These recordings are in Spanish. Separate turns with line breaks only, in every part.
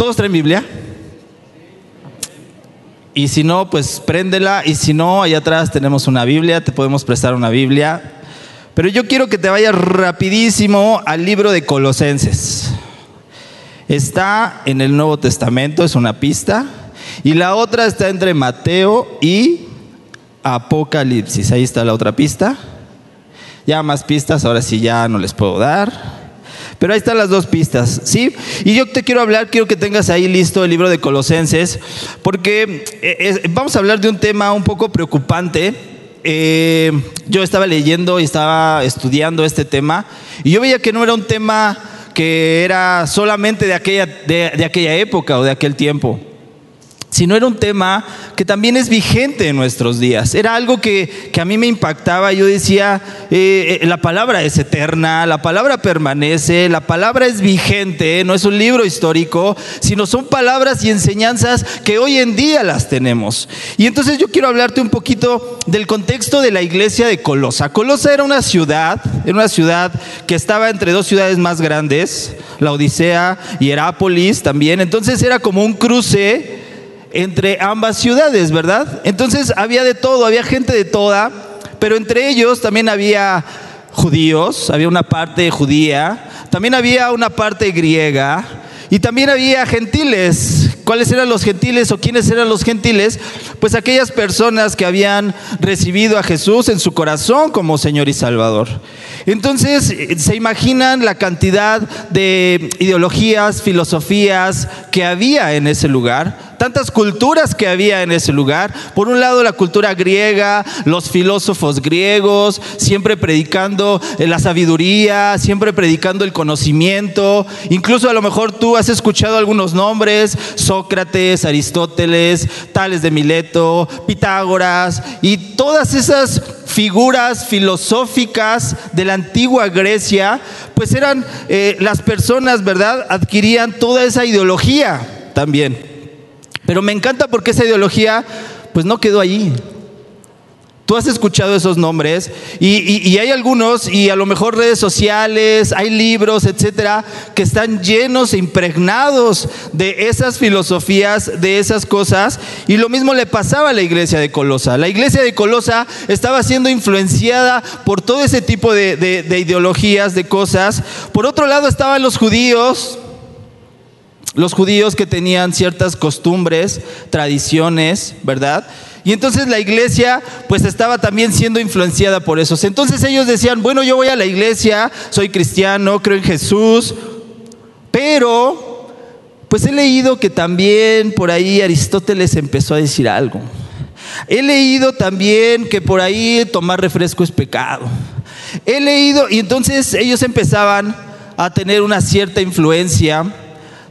¿Todos traen Biblia? Y si no, pues préndela. Y si no, allá atrás tenemos una Biblia, te podemos prestar una Biblia. Pero yo quiero que te vayas rapidísimo al libro de Colosenses. Está en el Nuevo Testamento, es una pista. Y la otra está entre Mateo y Apocalipsis. Ahí está la otra pista. Ya más pistas, ahora sí ya no les puedo dar. Pero ahí están las dos pistas, ¿sí? Y yo te quiero hablar, quiero que tengas ahí listo el libro de Colosenses, porque eh, vamos a hablar de un tema un poco preocupante. Eh, yo estaba leyendo y estaba estudiando este tema, y yo veía que no era un tema que era solamente de aquella, de aquella época o de aquel tiempo sino era un tema que también es vigente en nuestros días. Era algo que, a mí me impactaba. Yo decía, eh, eh, la palabra es eterna, la palabra permanece, la palabra es vigente, no es un libro histórico, sino son palabras y enseñanzas que hoy en día las tenemos. Y entonces yo quiero hablarte un poquito del contexto de la iglesia de Colosa. Colosa era una ciudad, era una ciudad que estaba entre dos ciudades más grandes, la Odisea y Herápolis también. Entonces era como un cruce entre ambas ciudades, ¿verdad? Entonces había de todo, había gente de toda, pero entre ellos también había judíos, había una parte judía, también había una parte griega y también había gentiles. ¿Cuáles eran los gentiles o quiénes eran los gentiles? Pues aquellas personas que habían recibido a Jesús en su corazón como Señor y Salvador. Entonces, se imaginan la cantidad de ideologías, filosofías que había en ese lugar tantas culturas que había en ese lugar. Por un lado la cultura griega, los filósofos griegos, siempre predicando eh, la sabiduría, siempre predicando el conocimiento. Incluso a lo mejor tú has escuchado algunos nombres, Sócrates, Aristóteles, Tales de Mileto, Pitágoras y todas esas figuras filosóficas de la antigua Grecia, pues eran eh, las personas, ¿verdad? Adquirían toda esa ideología también. Pero me encanta porque esa ideología pues no quedó allí. Tú has escuchado esos nombres y, hay algunos y a lo mejor redes sociales, hay libros, etcétera, que están llenos e impregnados de esas filosofías, de esas cosas. Y lo mismo le pasaba a la iglesia de Colosa. La iglesia de Colosa estaba siendo influenciada por todo ese tipo de, de ideologías, de cosas. Por otro lado estaban los judíos, los judíos que tenían ciertas costumbres, tradiciones, ¿verdad? Y entonces la iglesia pues estaba también siendo influenciada por esos. Entonces ellos decían, bueno, yo voy a la iglesia, soy cristiano, creo en Jesús, pero pues he leído que también por ahí Aristóteles empezó a decir algo. He leído también que por ahí tomar refresco es pecado. He leído, y entonces ellos empezaban a tener una cierta influencia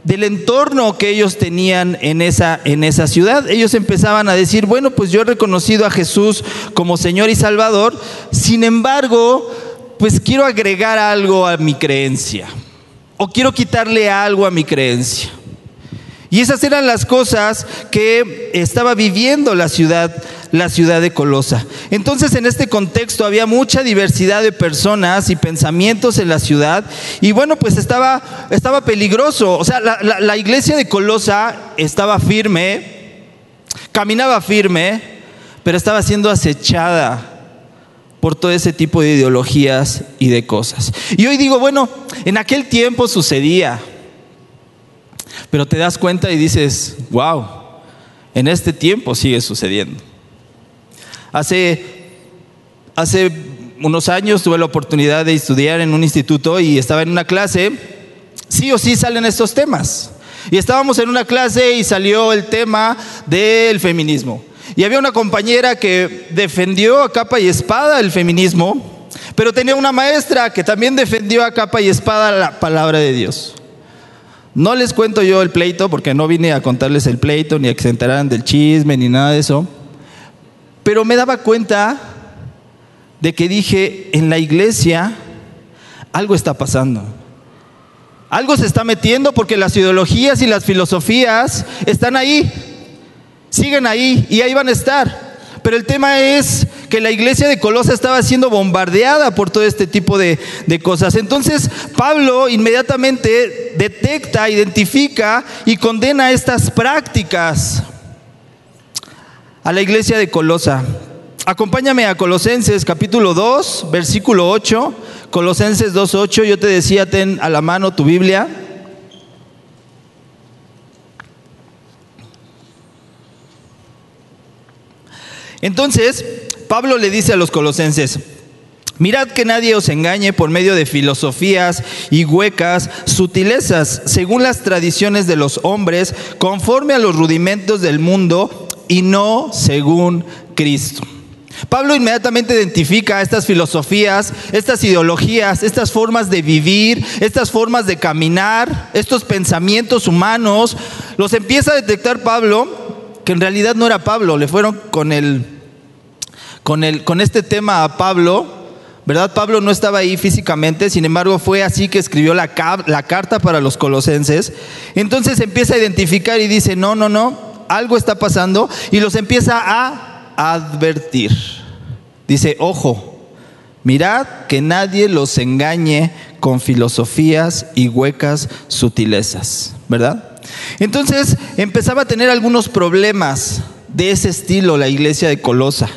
del entorno que ellos tenían en esa, en esa ciudad. Ellos empezaban a decir, bueno, pues yo he reconocido a Jesús como Señor y Salvador, sin embargo, pues quiero agregar algo a mi creencia, o quiero quitarle algo a mi creencia. Y esas eran las cosas que estaba viviendo la ciudad, la ciudad de Colosa. Entonces, en este contexto había mucha diversidad de personas y pensamientos en la ciudad. Y bueno, pues estaba, estaba peligroso. O sea, la, la iglesia de Colosa estaba firme, caminaba firme, pero estaba siendo acechada por todo ese tipo de ideologías y de cosas. Y hoy digo, bueno, en aquel tiempo sucedía. Pero te das cuenta y dices, wow, en este tiempo sigue sucediendo. Hace, hace unos años tuve la oportunidad de estudiar en un instituto y estaba en una clase, sí o sí salen estos temas. Y estábamos en una clase y salió el tema del feminismo. Y había una compañera que defendió a capa y espada el feminismo, pero tenía una maestra que también defendió a capa y espada la palabra de Dios. No les cuento yo el pleito porque no vine a contarles el pleito ni a que se enteraran del chisme ni nada de eso. Pero me daba cuenta de que dije, en la iglesia algo está pasando. Algo se está metiendo porque las ideologías y las filosofías están ahí, siguen ahí y ahí van a estar. Pero el tema es que la iglesia de Colosa estaba siendo bombardeada por todo este tipo de, de cosas. Entonces Pablo inmediatamente detecta, identifica y condena estas prácticas a la iglesia de Colosa. Acompáñame a Colosenses capítulo 2, versículo 8. Colosenses 2.8, yo te decía, ten a la mano tu Biblia. Entonces, Pablo le dice a los colosenses, Mirad que nadie os engañe por medio de filosofías y huecas sutilezas, según las tradiciones de los hombres, conforme a los rudimentos del mundo y no según Cristo. Pablo inmediatamente identifica estas filosofías, estas ideologías, estas formas de vivir, estas formas de caminar, estos pensamientos humanos. Los empieza a detectar Pablo, que en realidad no era Pablo, le fueron con el, con el, con este tema a Pablo. ¿Verdad? Pablo no estaba ahí físicamente, sin embargo fue así que escribió la, la carta para los colosenses. Entonces empieza a identificar y dice, no, no, no, algo está pasando y los empieza a advertir. Dice, ojo, mirad que nadie los engañe con filosofías y huecas sutilezas, ¿verdad? Entonces empezaba a tener algunos problemas de ese estilo la iglesia de Colosa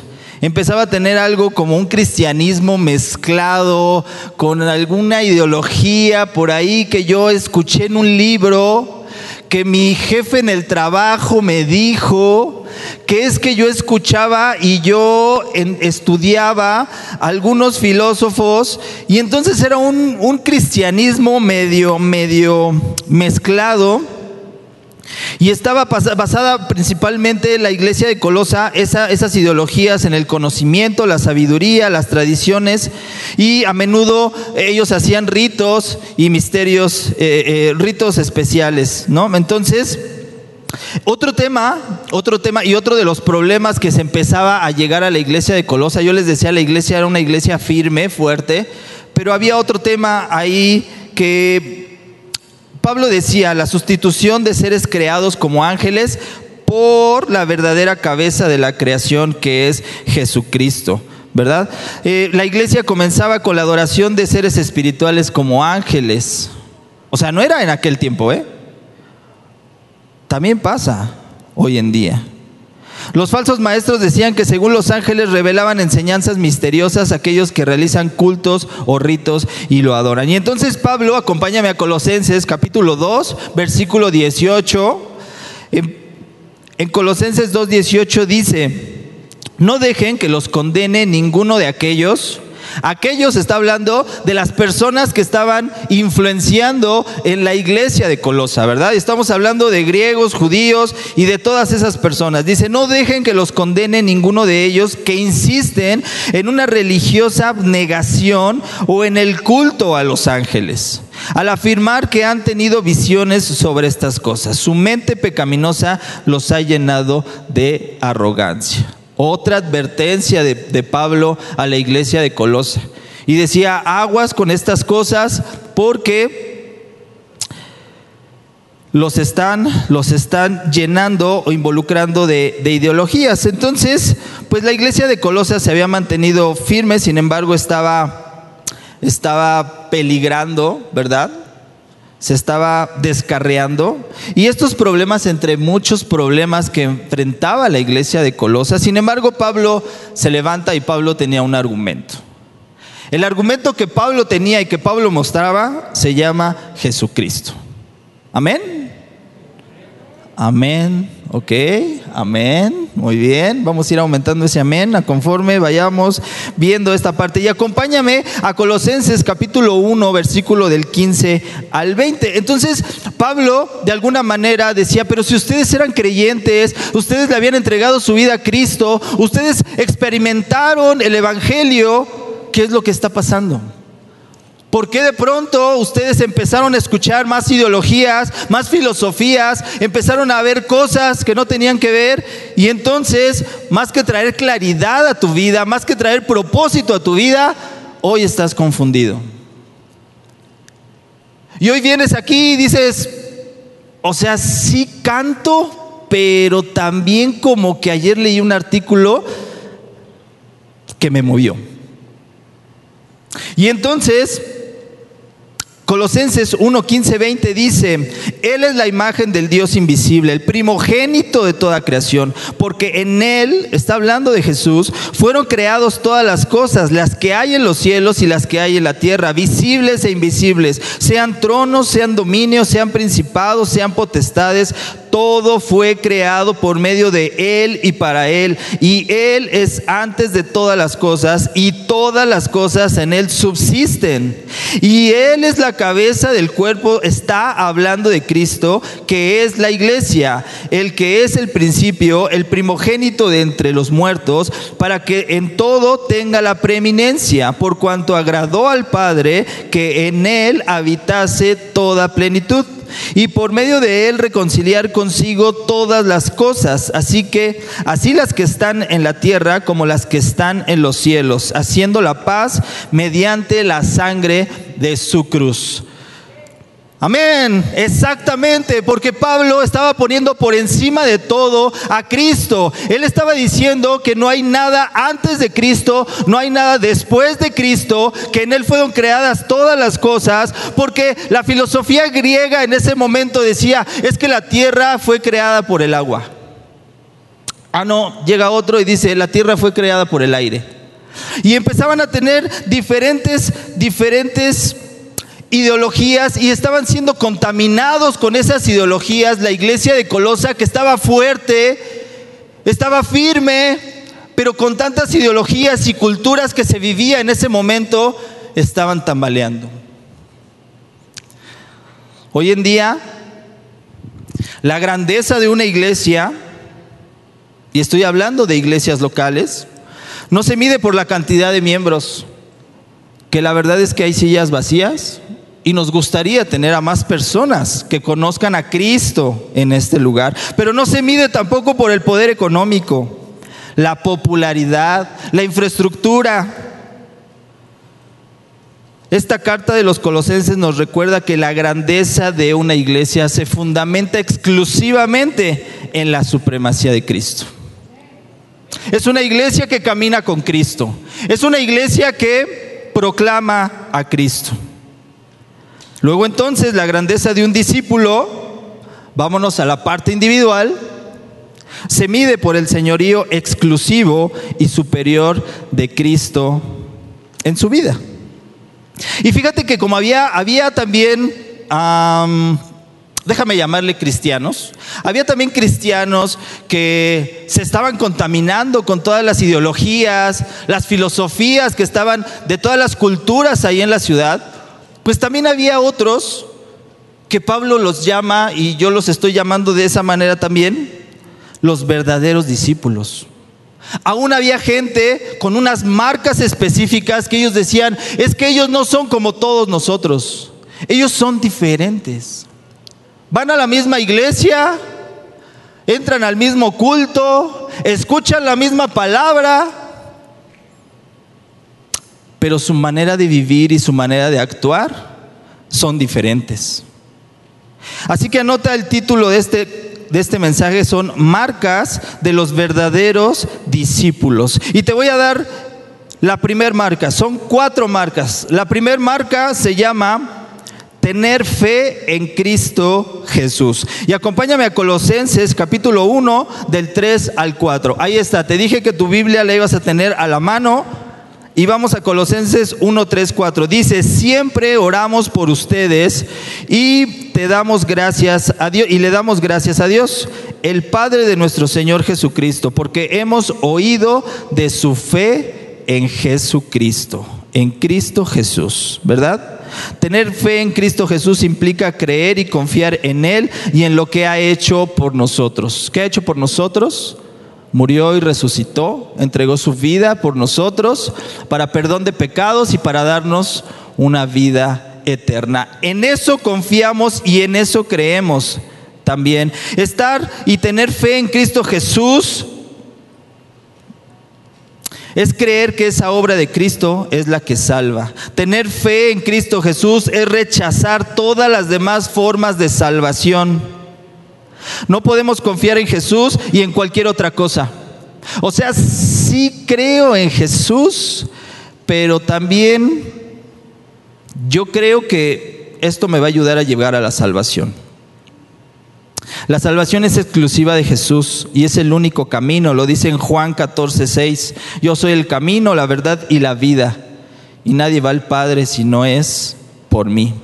empezaba a tener algo como un cristianismo mezclado con alguna ideología por ahí que yo escuché en un libro que mi jefe en el trabajo me dijo que es que yo escuchaba y yo estudiaba algunos filósofos y entonces era un, un cristianismo medio, medio mezclado y estaba basada principalmente la iglesia de Colosa, esas ideologías en el conocimiento, la sabiduría, las tradiciones, y a menudo ellos hacían ritos y misterios, eh, eh, ritos especiales, ¿no? Entonces, otro tema, otro tema y otro de los problemas que se empezaba a llegar a la iglesia de Colosa, yo les decía, la iglesia era una iglesia firme, fuerte, pero había otro tema ahí que Pablo decía, la sustitución de seres creados como ángeles por la verdadera cabeza de la creación que es Jesucristo. ¿Verdad? Eh, la iglesia comenzaba con la adoración de seres espirituales como ángeles. O sea, no era en aquel tiempo, ¿eh? También pasa hoy en día. Los falsos maestros decían que según los ángeles revelaban enseñanzas misteriosas a aquellos que realizan cultos o ritos y lo adoran. Y entonces Pablo, acompáñame a Colosenses capítulo 2, versículo 18. En, en Colosenses 2, 18 dice, no dejen que los condene ninguno de aquellos Aquellos está hablando de las personas que estaban influenciando en la iglesia de Colosa, ¿verdad? Estamos hablando de griegos, judíos y de todas esas personas. Dice, no dejen que los condene ninguno de ellos que insisten en una religiosa abnegación o en el culto a los ángeles al afirmar que han tenido visiones sobre estas cosas. Su mente pecaminosa los ha llenado de arrogancia. Otra advertencia de, Pablo a la iglesia de Colosa. Y decía, aguas con estas cosas porque los están, los están llenando o involucrando de, de, ideologías. Entonces, pues la iglesia de Colosa se había mantenido firme, sin embargo estaba, estaba peligrando, ¿verdad? Se estaba descarreando y estos problemas entre muchos problemas que enfrentaba la iglesia de Colosa, sin embargo Pablo se levanta y Pablo tenía un argumento. El argumento que Pablo tenía y que Pablo mostraba se llama Jesucristo. Amén. Amén. Ok, amén. Muy bien. Vamos a ir aumentando ese amén a conforme vayamos viendo esta parte. Y acompáñame a Colosenses capítulo 1, versículo del 15 al 20. Entonces, Pablo de alguna manera decía, pero si ustedes eran creyentes, ustedes le habían entregado su vida a Cristo, ustedes experimentaron el Evangelio, ¿qué es lo que está pasando? ¿Por qué de pronto ustedes empezaron a escuchar más ideologías, más filosofías, empezaron a ver cosas que no tenían que ver? Y entonces, más que traer claridad a tu vida, más que traer propósito a tu vida, hoy estás confundido. Y hoy vienes aquí y dices, o sea, sí canto, pero también como que ayer leí un artículo que me movió. Y entonces, Colosenses 1, 15, 20 dice, Él es la imagen del Dios invisible, el primogénito de toda creación, porque en Él, está hablando de Jesús, fueron creados todas las cosas, las que hay en los cielos y las que hay en la tierra, visibles e invisibles, sean tronos, sean dominios, sean principados, sean potestades, todo fue creado por medio de Él y para Él. Y Él es antes de todas las cosas y todas las cosas en Él subsisten. Y Él es la cabeza del cuerpo, está hablando de Cristo, que es la iglesia, el que es el principio, el primogénito de entre los muertos, para que en todo tenga la preeminencia, por cuanto agradó al Padre que en Él habitase toda plenitud y por medio de él reconciliar consigo todas las cosas, así que así las que están en la tierra como las que están en los cielos, haciendo la paz mediante la sangre de su cruz. Amén, exactamente, porque Pablo estaba poniendo por encima de todo a Cristo. Él estaba diciendo que no hay nada antes de Cristo, no hay nada después de Cristo, que en Él fueron creadas todas las cosas, porque la filosofía griega en ese momento decía, es que la tierra fue creada por el agua. Ah, no, llega otro y dice, la tierra fue creada por el aire. Y empezaban a tener diferentes, diferentes ideologías y estaban siendo contaminados con esas ideologías. La iglesia de Colosa que estaba fuerte, estaba firme, pero con tantas ideologías y culturas que se vivía en ese momento, estaban tambaleando. Hoy en día, la grandeza de una iglesia, y estoy hablando de iglesias locales, no se mide por la cantidad de miembros, que la verdad es que hay sillas vacías, y nos gustaría tener a más personas que conozcan a Cristo en este lugar. Pero no se mide tampoco por el poder económico, la popularidad, la infraestructura. Esta carta de los colosenses nos recuerda que la grandeza de una iglesia se fundamenta exclusivamente en la supremacía de Cristo. Es una iglesia que camina con Cristo. Es una iglesia que proclama a Cristo. Luego entonces la grandeza de un discípulo, vámonos a la parte individual, se mide por el señorío exclusivo y superior de Cristo en su vida. Y fíjate que como había, había también, déjame llamarle cristianos, había también cristianos que se estaban contaminando con todas las ideologías, las filosofías que estaban de todas las culturas ahí en la ciudad. Pues también había otros que Pablo los llama, y yo los estoy llamando de esa manera también, los verdaderos discípulos. Aún había gente con unas marcas específicas que ellos decían, es que ellos no son como todos nosotros, ellos son diferentes. Van a la misma iglesia, entran al mismo culto, escuchan la misma palabra, pero su manera de vivir y su manera de actuar son diferentes. Así que anota el título de este, de este mensaje, son marcas de los verdaderos discípulos. Y te voy a dar la primera marca, son cuatro marcas. La primera marca se llama tener fe en Cristo Jesús. Y acompáñame a Colosenses capítulo 1 del 3 al 4. Ahí está, te dije que tu Biblia la ibas a tener a la mano y vamos a Colosenses 1, 3, 4. Dice, siempre oramos por ustedes y te damos gracias a Dios y le damos gracias a Dios, el Padre de nuestro Señor Jesucristo, porque hemos oído de su fe en Jesucristo, en Cristo Jesús, ¿verdad? Tener fe en Cristo Jesús implica creer y confiar en Él y en lo que ha hecho por nosotros. ¿Qué ha hecho por nosotros? Murió y resucitó, entregó su vida por nosotros para perdón de pecados y para darnos una vida eterna. En eso confiamos y en eso creemos también. Estar y tener fe en Cristo Jesús es creer que esa obra de Cristo es la que salva. Tener fe en Cristo Jesús es rechazar todas las demás formas de salvación. No podemos confiar en Jesús y en cualquier otra cosa. O sea, sí creo en Jesús, pero también yo creo que esto me va a ayudar a llegar a la salvación. La salvación es exclusiva de Jesús y es el único camino, lo dice en Juan 14, 6. Yo soy el camino, la verdad y la vida, y nadie va al Padre si no es por mí.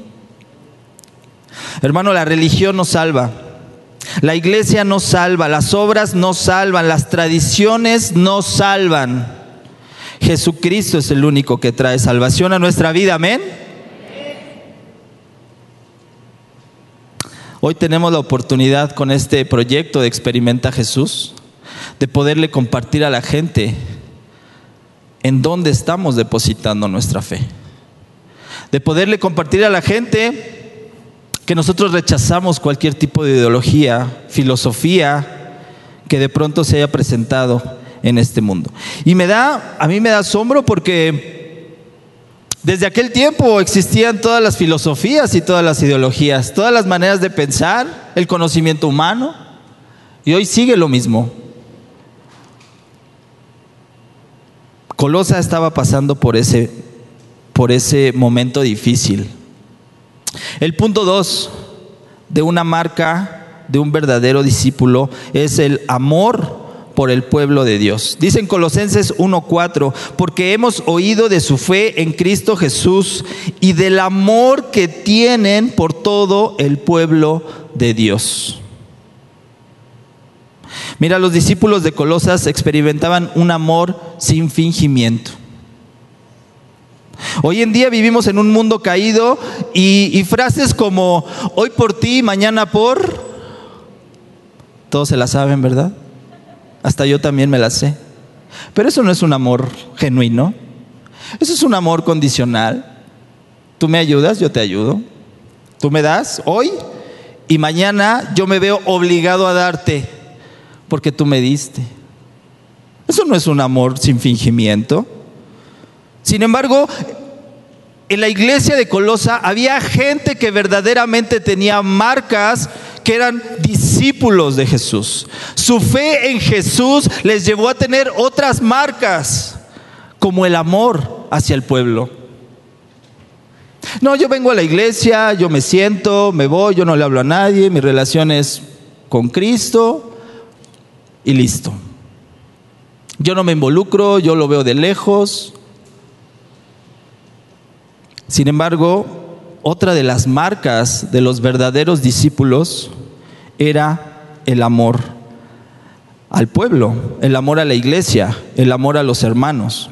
Hermano, la religión no salva. La iglesia no salva, las obras no salvan, las tradiciones no salvan. Jesucristo es el único que trae salvación a nuestra vida, amén. Hoy tenemos la oportunidad con este proyecto de Experimenta Jesús de poderle compartir a la gente en dónde estamos depositando nuestra fe. De poderle compartir a la gente que nosotros rechazamos cualquier tipo de ideología, filosofía que de pronto se haya presentado en este mundo. Y me da, a mí me da asombro porque desde aquel tiempo existían todas las filosofías y todas las ideologías, todas las maneras de pensar, el conocimiento humano, y hoy sigue lo mismo. Colosa estaba pasando por ese, por ese momento difícil. El punto dos de una marca de un verdadero discípulo es el amor por el pueblo de Dios. Dice en Colosenses 1:4, porque hemos oído de su fe en Cristo Jesús y del amor que tienen por todo el pueblo de Dios. Mira, los discípulos de Colosas experimentaban un amor sin fingimiento. Hoy en día vivimos en un mundo caído y, frases como hoy por ti, mañana por... Todos se la saben, ¿verdad? Hasta yo también me la sé. Pero eso no es un amor genuino. Eso es un amor condicional. Tú me ayudas, yo te ayudo. Tú me das hoy y mañana yo me veo obligado a darte porque tú me diste. Eso no es un amor sin fingimiento. Sin embargo, en la iglesia de Colosa había gente que verdaderamente tenía marcas que eran discípulos de Jesús. Su fe en Jesús les llevó a tener otras marcas, como el amor hacia el pueblo. No, yo vengo a la iglesia, yo me siento, me voy, yo no le hablo a nadie, mi relación es con Cristo y listo. Yo no me involucro, yo lo veo de lejos. Sin embargo, otra de las marcas de los verdaderos discípulos era el amor al pueblo, el amor a la iglesia, el amor a los hermanos.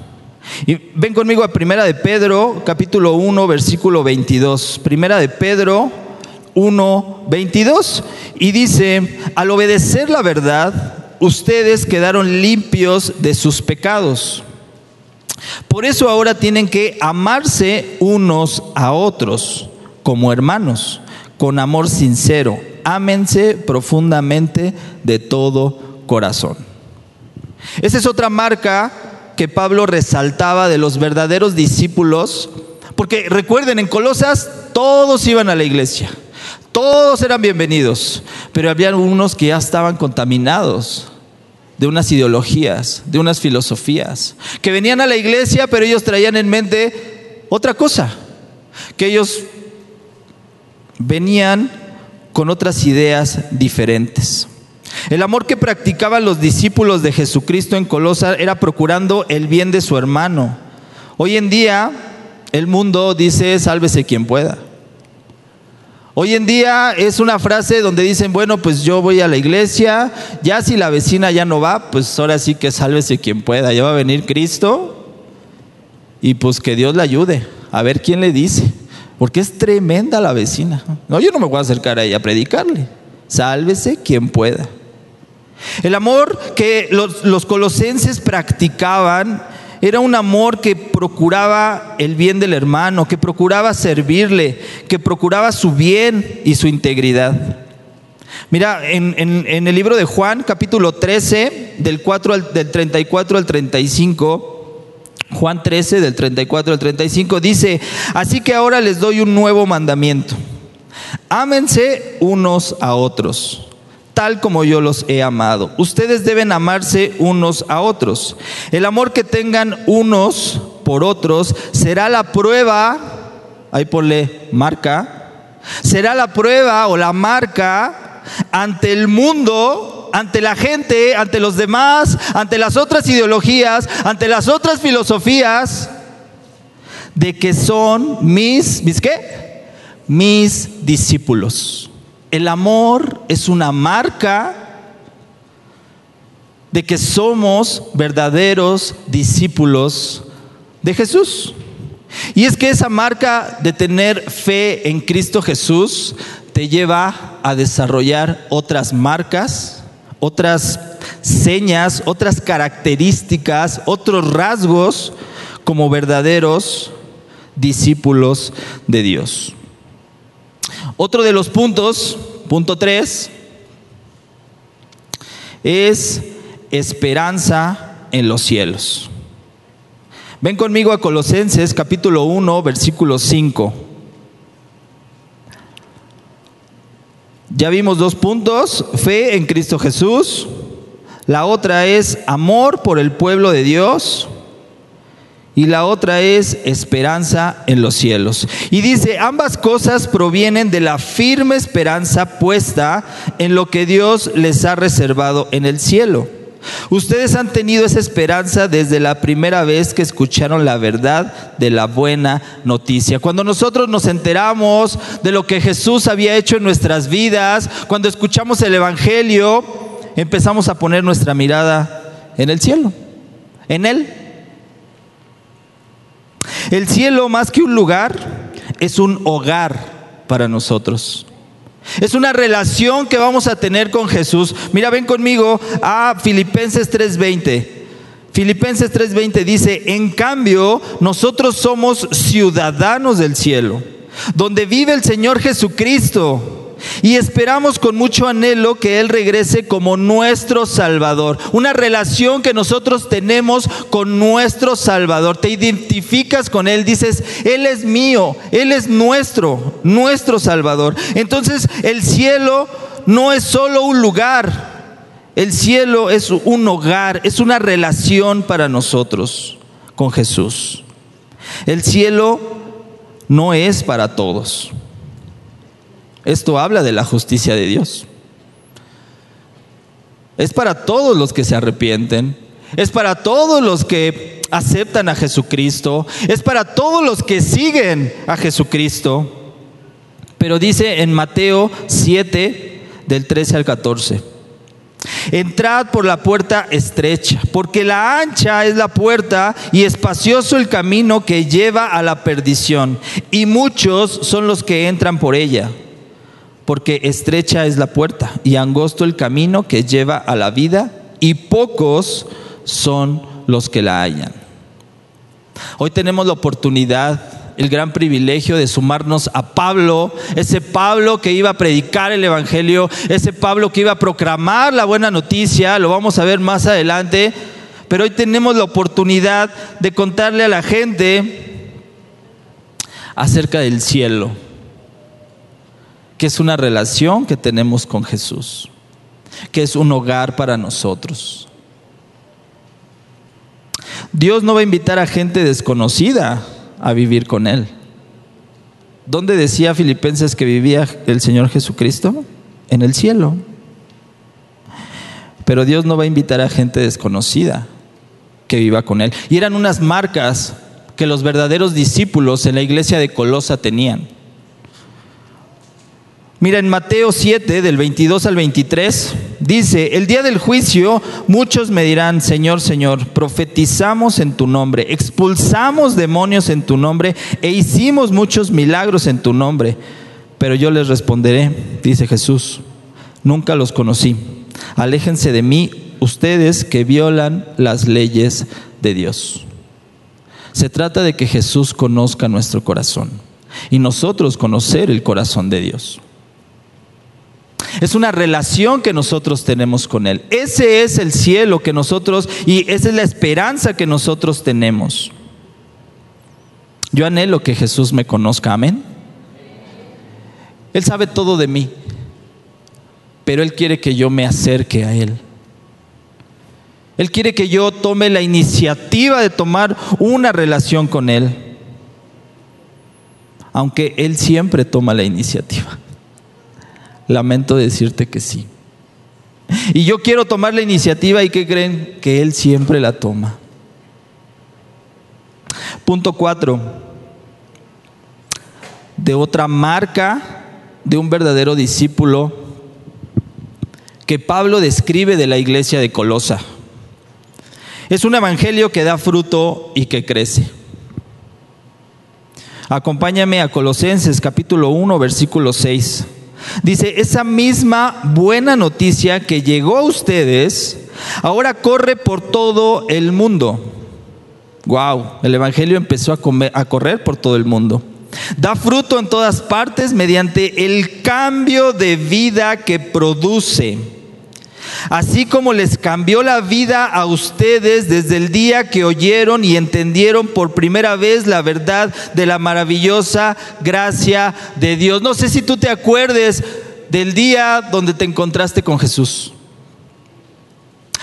Y ven conmigo a Primera de Pedro, capítulo 1, versículo 22. Primera de Pedro 1, 22. Y dice, al obedecer la verdad, ustedes quedaron limpios de sus pecados. Por eso ahora tienen que amarse unos a otros como hermanos, con amor sincero. Ámense profundamente de todo corazón. Esa es otra marca que Pablo resaltaba de los verdaderos discípulos, porque recuerden, en Colosas todos iban a la iglesia, todos eran bienvenidos, pero había unos que ya estaban contaminados de unas ideologías, de unas filosofías, que venían a la iglesia, pero ellos traían en mente otra cosa, que ellos venían con otras ideas diferentes. El amor que practicaban los discípulos de Jesucristo en Colosa era procurando el bien de su hermano. Hoy en día el mundo dice, sálvese quien pueda. Hoy en día es una frase donde dicen, bueno, pues yo voy a la iglesia, ya si la vecina ya no va, pues ahora sí que sálvese quien pueda, ya va a venir Cristo y pues que Dios le ayude, a ver quién le dice, porque es tremenda la vecina. No, yo no me voy a acercar a ella a predicarle, sálvese quien pueda. El amor que los, los colosenses practicaban era un amor que procuraba el bien del hermano, que procuraba servirle, que procuraba su bien y su integridad. Mira, en, el libro de Juan, capítulo 13, del, 4 al, del 34 al 35, Juan 13, del 34 al 35, dice, así que ahora les doy un nuevo mandamiento. Ámense unos a otros tal como yo los he amado. Ustedes deben amarse unos a otros. El amor que tengan unos por otros será la prueba, ahí ponle marca, será la prueba o la marca ante el mundo, ante la gente, ante los demás, ante las otras ideologías, ante las otras filosofías, de que son mis, mis? Mis discípulos. El amor es una marca de que somos verdaderos discípulos de Jesús. Y es que esa marca de tener fe en Cristo Jesús te lleva a desarrollar otras marcas, otras señas, otras características, otros rasgos como verdaderos discípulos de Dios. Otro de los puntos, punto 3, es esperanza en los cielos. Ven conmigo a Colosenses capítulo 1, versículo 5. Ya vimos dos puntos, fe en Cristo Jesús. La otra es amor por el pueblo de Dios. Y la otra es esperanza en los cielos. Y dice, ambas cosas provienen de la firme esperanza puesta en lo que Dios les ha reservado en el cielo Ustedes han tenido esa esperanza desde la primera vez que escucharon la verdad de la buena noticia. Cuando nosotros nos enteramos de lo que Jesús había hecho en nuestras vidas, cuando escuchamos el Evangelio, empezamos a poner nuestra mirada en el cielo, en Él. El cielo, más que un lugar, es un hogar para nosotros. Es una relación que vamos a tener con Jesús. Mira, ven conmigo a Filipenses 3:20. Filipenses 3:20 dice, en cambio, nosotros somos ciudadanos del cielo, donde vive el Señor Jesucristo y esperamos con mucho anhelo que Él regrese como nuestro Salvador. Una relación que nosotros tenemos con nuestro Salvador. Te identificas con Él, dices, Él es mío, Él es nuestro, nuestro Salvador. Entonces el cielo no es solo un lugar, el cielo es un hogar, es una relación para nosotros con Jesús. El cielo no es para todos. Esto habla de la justicia de Dios. Es para todos los que se arrepienten. Es para todos los que aceptan a Jesucristo. Es para todos los que siguen a Jesucristo. Pero dice en Mateo 7, del 13 al 14. Entrad por la puerta estrecha, porque la ancha es la puerta y espacioso el camino que lleva a la perdición, y muchos son los que entran por ella porque estrecha es la puerta y angosto el camino que lleva a la vida y pocos son los que la hallan. Hoy tenemos la oportunidad, el gran privilegio de sumarnos a Pablo, ese Pablo que iba a predicar el Evangelio, ese Pablo que iba a proclamar la buena noticia, lo vamos a ver más adelante, pero hoy tenemos la oportunidad de contarle a la gente acerca del cielo que es una relación que tenemos con Jesús, que es un hogar para nosotros. Dios no va a invitar a gente desconocida a vivir con Él. ¿Dónde decía Filipenses que vivía el Señor Jesucristo? En el cielo. Pero Dios no va a invitar a gente desconocida que viva con Él. Y eran unas marcas que los verdaderos discípulos en la iglesia de Colosa tenían. Mira, en Mateo 7, del 22 al 23, dice, el día del juicio muchos me dirán, Señor, Señor, profetizamos en tu nombre, expulsamos demonios en tu nombre e hicimos muchos milagros en tu nombre. Pero yo les responderé, dice Jesús, nunca los conocí. Aléjense de mí ustedes que violan las leyes de Dios. Se trata de que Jesús conozca nuestro corazón y nosotros conocer el corazón de Dios. Es una relación que nosotros tenemos con Él. Ese es el cielo que nosotros, y esa es la esperanza que nosotros tenemos. Yo anhelo que Jesús me conozca, amén. Él sabe todo de mí, pero Él quiere que yo me acerque a Él. Él quiere que yo tome la iniciativa de tomar una relación con Él, aunque Él siempre toma la iniciativa. Lamento decirte que sí. Y yo quiero tomar la iniciativa y que creen que Él siempre la toma. Punto cuatro. De otra marca de un verdadero discípulo que Pablo describe de la iglesia de Colosa. Es un evangelio que da fruto y que crece. Acompáñame a Colosenses capítulo 1, versículo 6. Dice, esa misma buena noticia que llegó a ustedes, ahora corre por todo el mundo. Wow, el Evangelio empezó a, a correr por todo el mundo. Da fruto en todas partes mediante el cambio de vida que produce. Así como les cambió la vida a ustedes desde el día que oyeron y entendieron por primera vez la verdad de la maravillosa gracia de Dios. No sé si tú te acuerdes del día donde te encontraste con Jesús.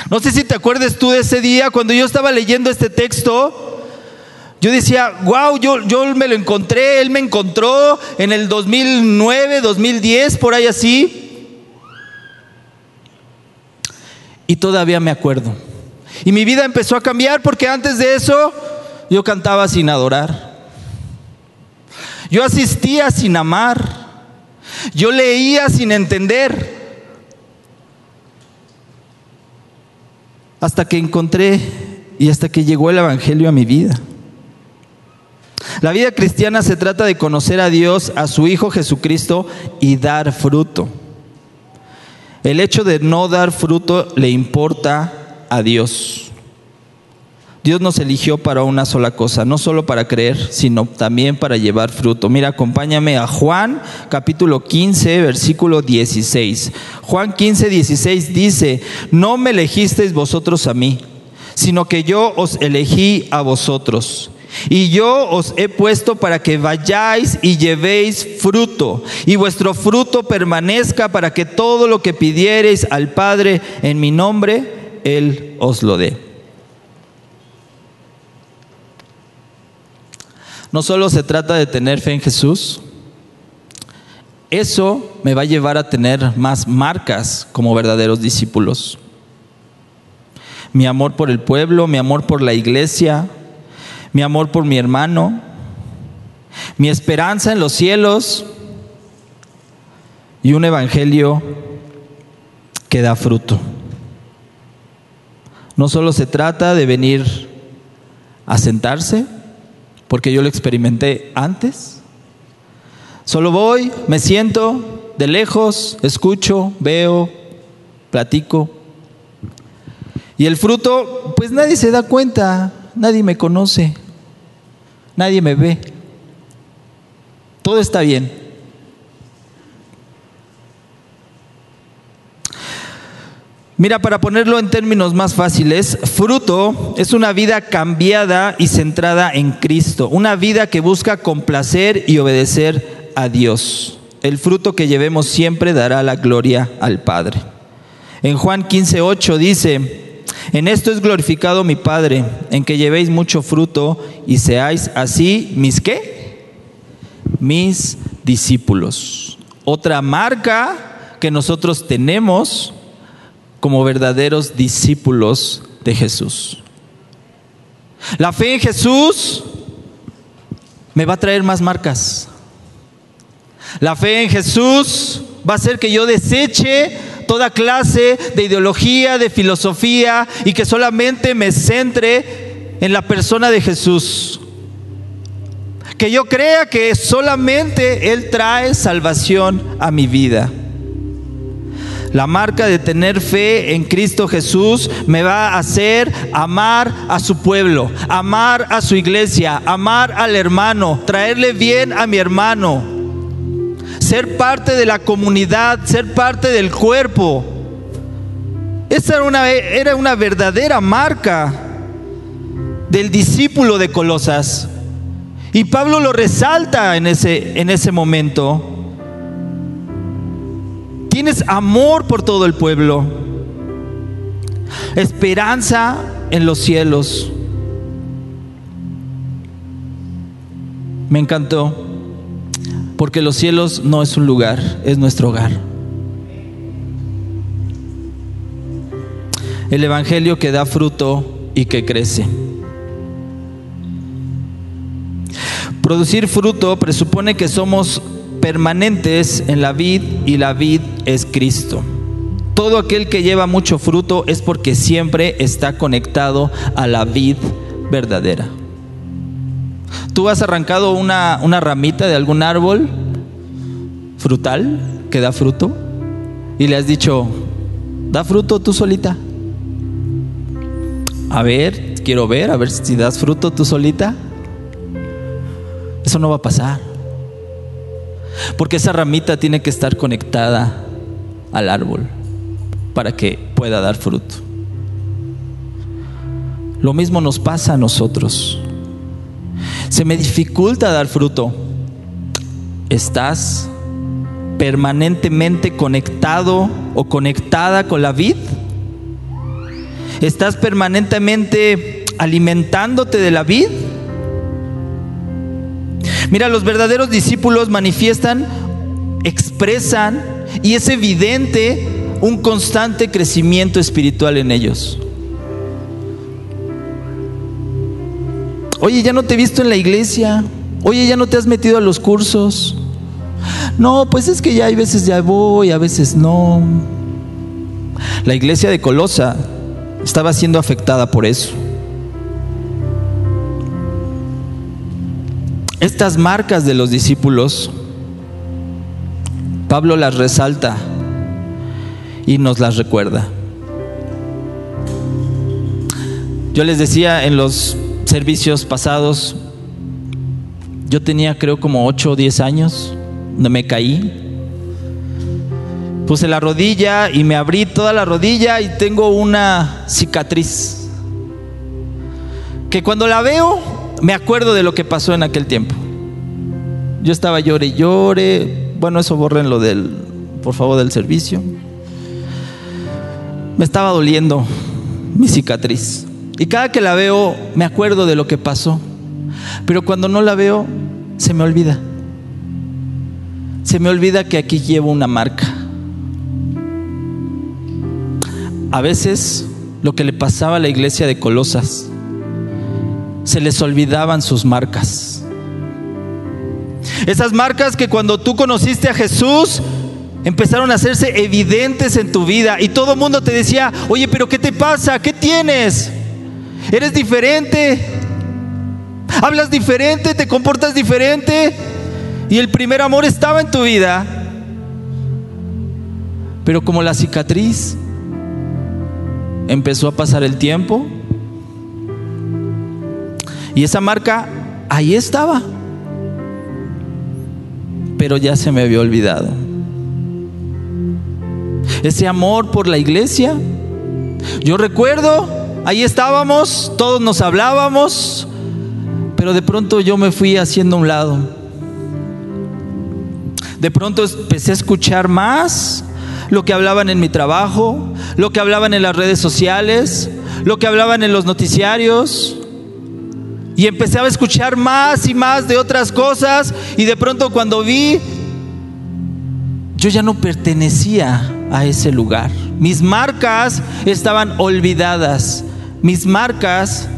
No sé si te acuerdes tú de ese día cuando yo estaba leyendo este texto. Yo decía, wow, yo, yo me lo encontré, él me encontró en el 2009, 2010, por ahí así. Y todavía me acuerdo. Y mi vida empezó a cambiar porque antes de eso yo cantaba sin adorar. Yo asistía sin amar. Yo leía sin entender. Hasta que encontré y hasta que llegó el Evangelio a mi vida. La vida cristiana se trata de conocer a Dios, a su Hijo Jesucristo y dar fruto. El hecho de no dar fruto le importa a Dios. Dios nos eligió para una sola cosa, no solo para creer, sino también para llevar fruto. Mira, acompáñame a Juan capítulo 15, versículo 16. Juan 15, 16 dice, no me elegisteis vosotros a mí, sino que yo os elegí a vosotros y yo os he puesto para que vayáis y llevéis fruto, y vuestro fruto permanezca para que todo lo que pidiereis al Padre en mi nombre, Él os lo dé. No solo se trata de tener fe en Jesús, eso me va a llevar a tener más marcas como verdaderos discípulos. Mi amor por el pueblo, mi amor por la iglesia, mi amor por mi hermano, mi esperanza en los cielos y un evangelio que da fruto. No solo se trata de venir a sentarse, porque yo lo experimenté antes. Solo voy, me siento de lejos, escucho, veo, platico. Y el fruto, pues nadie se da cuenta, nadie me conoce nadie me ve, todo está bien. Mira, para ponerlo en términos más fáciles, fruto es una vida cambiada y centrada en Cristo, una vida que busca complacer y obedecer a Dios. El fruto que llevemos siempre dará la gloria al Padre. En Juan 15:8 dice, en esto es glorificado mi Padre, en que llevéis mucho fruto y seáis así mis qué? Mis discípulos. Otra marca que nosotros tenemos como verdaderos discípulos de Jesús. La fe en Jesús me va a traer más marcas. La fe en Jesús va a hacer que yo deseche toda clase de ideología, de filosofía y que solamente me centre en la persona de Jesús. Que yo crea que solamente Él trae salvación a mi vida. La marca de tener fe en Cristo Jesús me va a hacer amar a su pueblo, amar a su iglesia, amar al hermano, traerle bien a mi hermano ser parte de la comunidad, ser parte del cuerpo. Esa era una, era una verdadera marca del discípulo de Colosas. Y Pablo lo resalta en ese, en ese momento. Tienes amor por todo el pueblo. Esperanza en los cielos. Me encantó, porque los cielos no es un lugar, es nuestro hogar. El Evangelio que da fruto y que crece. Producir fruto presupone que somos permanentes en la vid y la vid es Cristo. Todo aquel que lleva mucho fruto es porque siempre está conectado a la vid verdadera. ¿Tú has arrancado una, una ramita de algún árbol frutal que da fruto y le has dicho, da fruto tú solita? A ver, quiero ver, a ver si das fruto tú solita. Eso no va a pasar. Porque esa ramita tiene que estar conectada al árbol para que pueda dar fruto. Lo mismo nos pasa a nosotros. Se me dificulta dar fruto. ¿Estás permanentemente conectado o conectada con la vid? ¿Estás permanentemente alimentándote de la vid? Mira, los verdaderos discípulos manifiestan, expresan y es evidente un constante crecimiento espiritual en ellos. Oye, ya no te he visto en la iglesia. Oye, ya no te has metido a los cursos. No, pues es que ya hay veces ya voy, a veces no. La iglesia de Colosa estaba siendo afectada por eso. Estas marcas de los discípulos, Pablo las resalta y nos las recuerda. Yo les decía en los servicios pasados, yo tenía creo como 8 o 10 años, donde me caí. Puse la rodilla y me abrí toda la rodilla y tengo una cicatriz. Que cuando la veo me acuerdo de lo que pasó en aquel tiempo. Yo estaba llore y llore. Bueno, eso borren lo del, por favor, del servicio. Me estaba doliendo mi cicatriz. Y cada que la veo, me acuerdo de lo que pasó. Pero cuando no la veo, se me olvida. Se me olvida que aquí llevo una marca. A veces lo que le pasaba a la iglesia de Colosas se les olvidaban sus marcas. Esas marcas que cuando tú conociste a Jesús empezaron a hacerse evidentes en tu vida y todo el mundo te decía, oye, pero ¿qué te pasa? ¿Qué tienes? ¿Eres diferente? ¿Hablas diferente? ¿Te comportas diferente? Y el primer amor estaba en tu vida. Pero como la cicatriz empezó a pasar el tiempo, y esa marca ahí estaba. Pero ya se me había olvidado. Ese amor por la iglesia. Yo recuerdo, ahí estábamos, todos nos hablábamos, pero de pronto yo me fui haciendo a un lado. De pronto empecé a escuchar más lo que hablaban en mi trabajo, lo que hablaban en las redes sociales, lo que hablaban en los noticiarios, y empecé a escuchar más y más de otras cosas y de pronto cuando vi, yo ya no pertenecía a ese lugar. Mis marcas estaban olvidadas. Mis marcas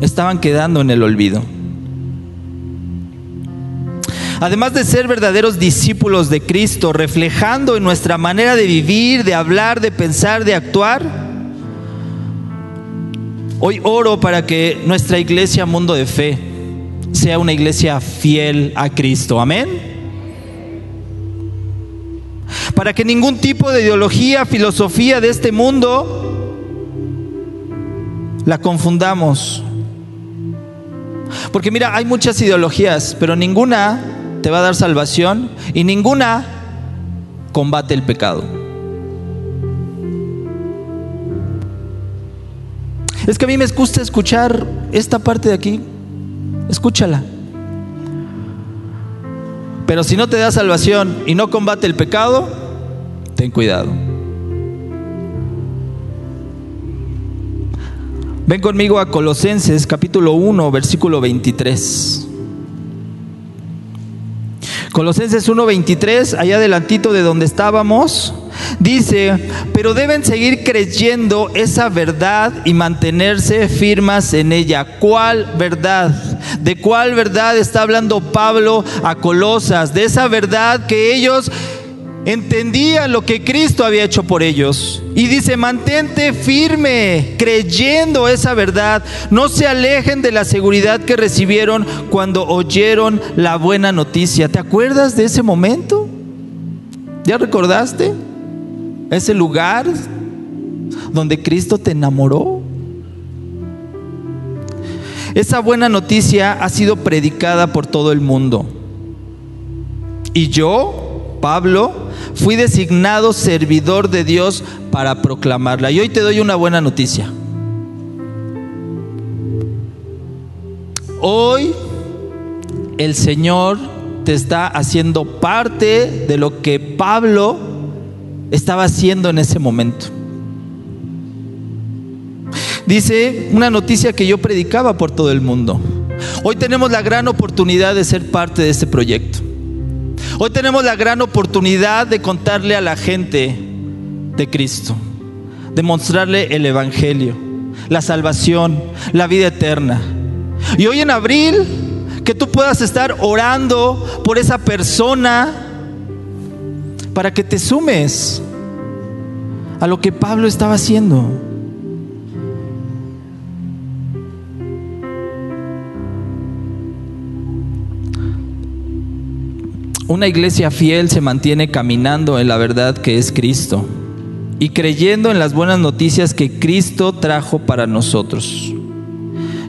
estaban quedando en el olvido. Además de ser verdaderos discípulos de Cristo, reflejando en nuestra manera de vivir, de hablar, de pensar, de actuar, Hoy oro para que nuestra iglesia Mundo de Fe sea una iglesia fiel a Cristo. Amén. Para que ningún tipo de ideología, filosofía de este mundo la confundamos. Porque mira, hay muchas ideologías, pero ninguna te va a dar salvación y ninguna combate el pecado. Es que a mí me gusta escuchar esta parte de aquí. Escúchala. Pero si no te da salvación y no combate el pecado, ten cuidado. Ven conmigo a Colosenses capítulo 1, versículo 23. Colosenses 1:23, allá adelantito de donde estábamos, dice, pero deben seguir creyendo esa verdad y mantenerse firmas en ella. ¿Cuál verdad? ¿De cuál verdad está hablando Pablo a Colosas? De esa verdad que ellos entendían lo que Cristo había hecho por ellos. Y dice, mantente firme, creyendo esa verdad. No se alejen de la seguridad que recibieron cuando oyeron la buena noticia. ¿Te acuerdas de ese momento? ¿Ya recordaste? Ese lugar donde Cristo te enamoró. Esa buena noticia ha sido predicada por todo el mundo. Y yo, Pablo, fui designado servidor de Dios para proclamarla. Y hoy te doy una buena noticia. Hoy el Señor te está haciendo parte de lo que Pablo estaba haciendo en ese momento. Dice una noticia que yo predicaba por todo el mundo. Hoy tenemos la gran oportunidad de ser parte de este proyecto. Hoy tenemos la gran oportunidad de contarle a la gente de Cristo, de mostrarle el Evangelio, la salvación, la vida eterna. Y hoy en abril, que tú puedas estar orando por esa persona para que te sumes a lo que Pablo estaba haciendo. Una iglesia fiel se mantiene caminando en la verdad que es Cristo y creyendo en las buenas noticias que Cristo trajo para nosotros.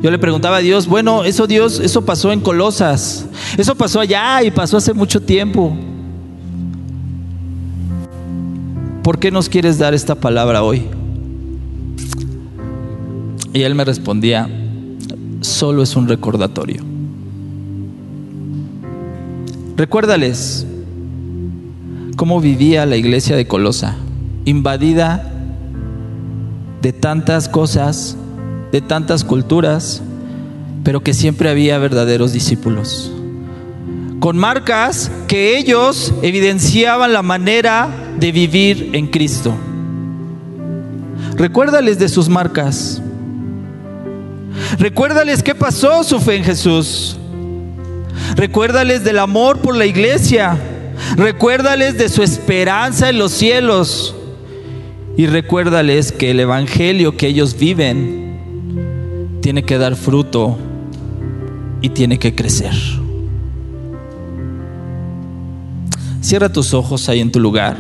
Yo le preguntaba a Dios, bueno, eso Dios, eso pasó en Colosas, eso pasó allá y pasó hace mucho tiempo. ¿Por qué nos quieres dar esta palabra hoy? Y él me respondía, solo es un recordatorio. Recuérdales cómo vivía la iglesia de Colosa, invadida de tantas cosas, de tantas culturas, pero que siempre había verdaderos discípulos. Con marcas que ellos evidenciaban la manera de vivir en Cristo. Recuérdales de sus marcas. Recuérdales qué pasó su fe en Jesús. Recuérdales del amor por la iglesia. Recuérdales de su esperanza en los cielos. Y recuérdales que el evangelio que ellos viven tiene que dar fruto y tiene que crecer. Cierra tus ojos ahí en tu lugar.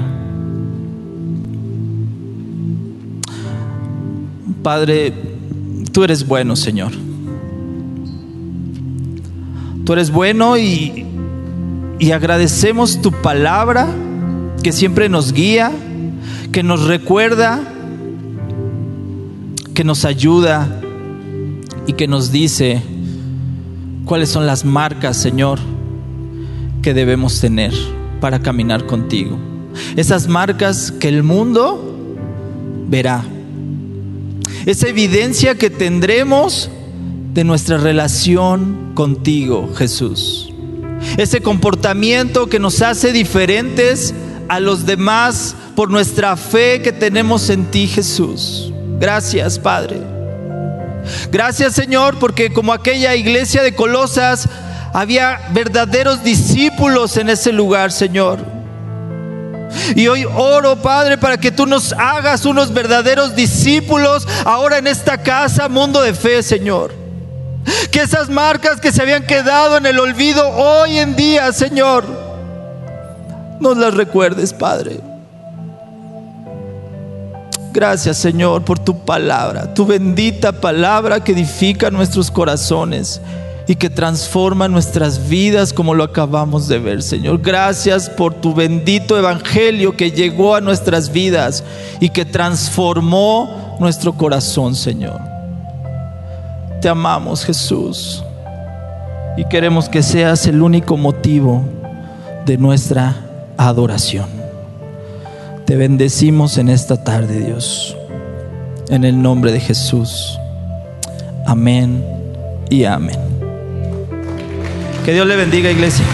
Padre, tú eres bueno, Señor. Tú eres bueno y, y agradecemos tu palabra que siempre nos guía, que nos recuerda, que nos ayuda y que nos dice cuáles son las marcas, Señor, que debemos tener para caminar contigo. Esas marcas que el mundo verá. Esa evidencia que tendremos de nuestra relación contigo, Jesús. Ese comportamiento que nos hace diferentes a los demás por nuestra fe que tenemos en ti, Jesús. Gracias, Padre. Gracias, Señor, porque como aquella iglesia de Colosas, había verdaderos discípulos en ese lugar, Señor. Y hoy oro, Padre, para que tú nos hagas unos verdaderos discípulos ahora en esta casa, mundo de fe, Señor. Que esas marcas que se habían quedado en el olvido hoy en día, Señor, nos las recuerdes, Padre. Gracias, Señor, por tu palabra, tu bendita palabra que edifica nuestros corazones y que transforma nuestras vidas como lo acabamos de ver, Señor. Gracias por tu bendito evangelio que llegó a nuestras vidas y que transformó nuestro corazón, Señor te amamos, Jesús. Y queremos que seas el único motivo de nuestra adoración. Te bendecimos en esta tarde, Dios. En el nombre de Jesús. Amén y amén. Que Dios le bendiga, iglesia.